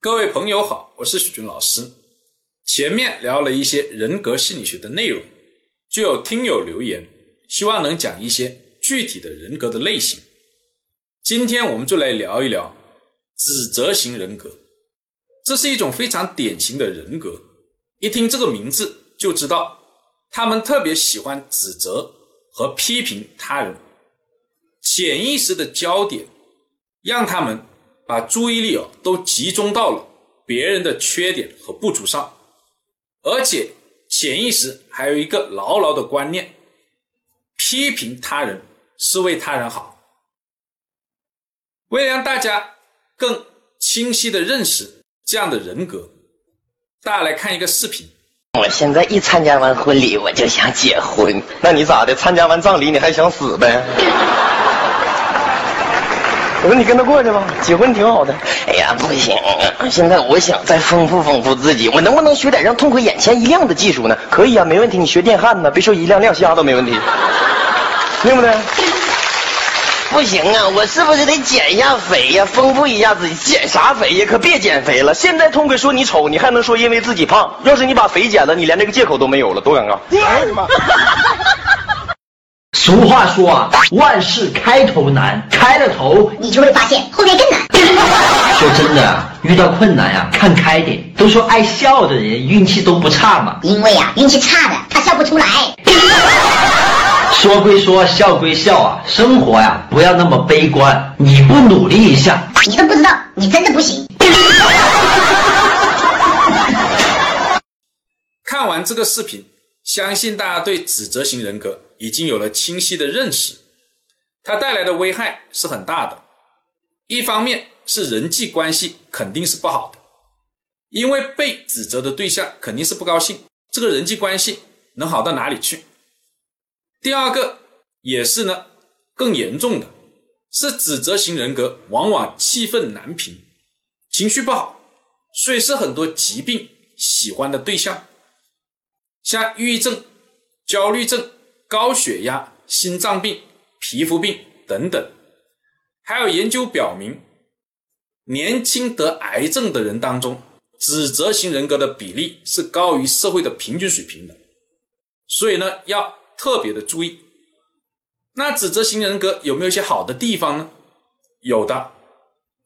各位朋友好，我是许军老师。前面聊了一些人格心理学的内容，就有听友留言，希望能讲一些具体的人格的类型。今天我们就来聊一聊指责型人格，这是一种非常典型的人格。一听这个名字就知道，他们特别喜欢指责和批评他人，潜意识的焦点让他们。把注意力哦都集中到了别人的缺点和不足上，而且潜意识还有一个牢牢的观念：批评他人是为他人好。为了让大家更清晰的认识这样的人格，大家来看一个视频。我现在一参加完婚礼，我就想结婚。那你咋的？参加完葬礼，你还想死呗？我说你跟他过去吧，结婚挺好的。哎呀，不行，现在我想再丰富丰富自己，我能不能学点让痛快眼前一亮的技术呢？可以啊，没问题，你学电焊呢，别说一亮亮瞎都没问题，对不对？不行啊，我是不是得减一下肥呀，丰富一下自己？减啥肥呀？可别减肥了。现在痛快说你丑，你还能说因为自己胖？要是你把肥减了，你连这个借口都没有了，多尴尬！哎呀妈！俗话说啊，万事开头难，开了头你就会发现后面更难。说真的啊，遇到困难呀，看开点。都说爱笑的人运气都不差嘛。因为啊，运气差的他笑不出来。说归说，笑归笑啊，生活呀不要那么悲观。你不努力一下，你都不知道你真的不行。看完这个视频，相信大家对指责型人格。已经有了清晰的认识，它带来的危害是很大的。一方面是人际关系肯定是不好的，因为被指责的对象肯定是不高兴，这个人际关系能好到哪里去？第二个也是呢，更严重的是指责型人格往往气愤难平，情绪不好，所以是很多疾病喜欢的对象，像抑郁症、焦虑症。高血压、心脏病、皮肤病等等，还有研究表明，年轻得癌症的人当中，指责型人格的比例是高于社会的平均水平的。所以呢，要特别的注意。那指责型人格有没有一些好的地方呢？有的，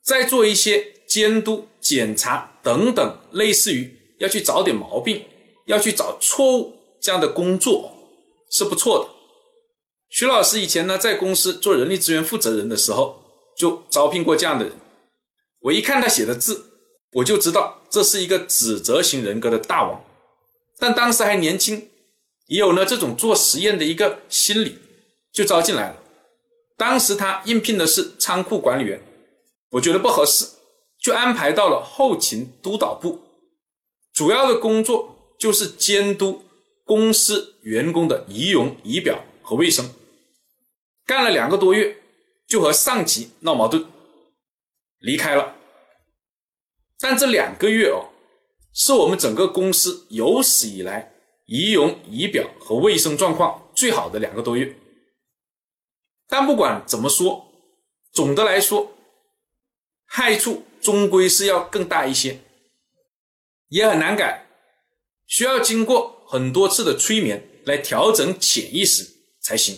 在做一些监督、检查等等，类似于要去找点毛病、要去找错误这样的工作。是不错的。徐老师以前呢，在公司做人力资源负责人的时候，就招聘过这样的人。我一看他写的字，我就知道这是一个指责型人格的大王。但当时还年轻，也有呢这种做实验的一个心理，就招进来了。当时他应聘的是仓库管理员，我觉得不合适，就安排到了后勤督导部，主要的工作就是监督。公司员工的仪容仪表和卫生，干了两个多月，就和上级闹矛盾，离开了。但这两个月哦，是我们整个公司有史以来仪容仪表和卫生状况最好的两个多月。但不管怎么说，总的来说，害处终归是要更大一些，也很难改，需要经过。很多次的催眠来调整潜意识才行。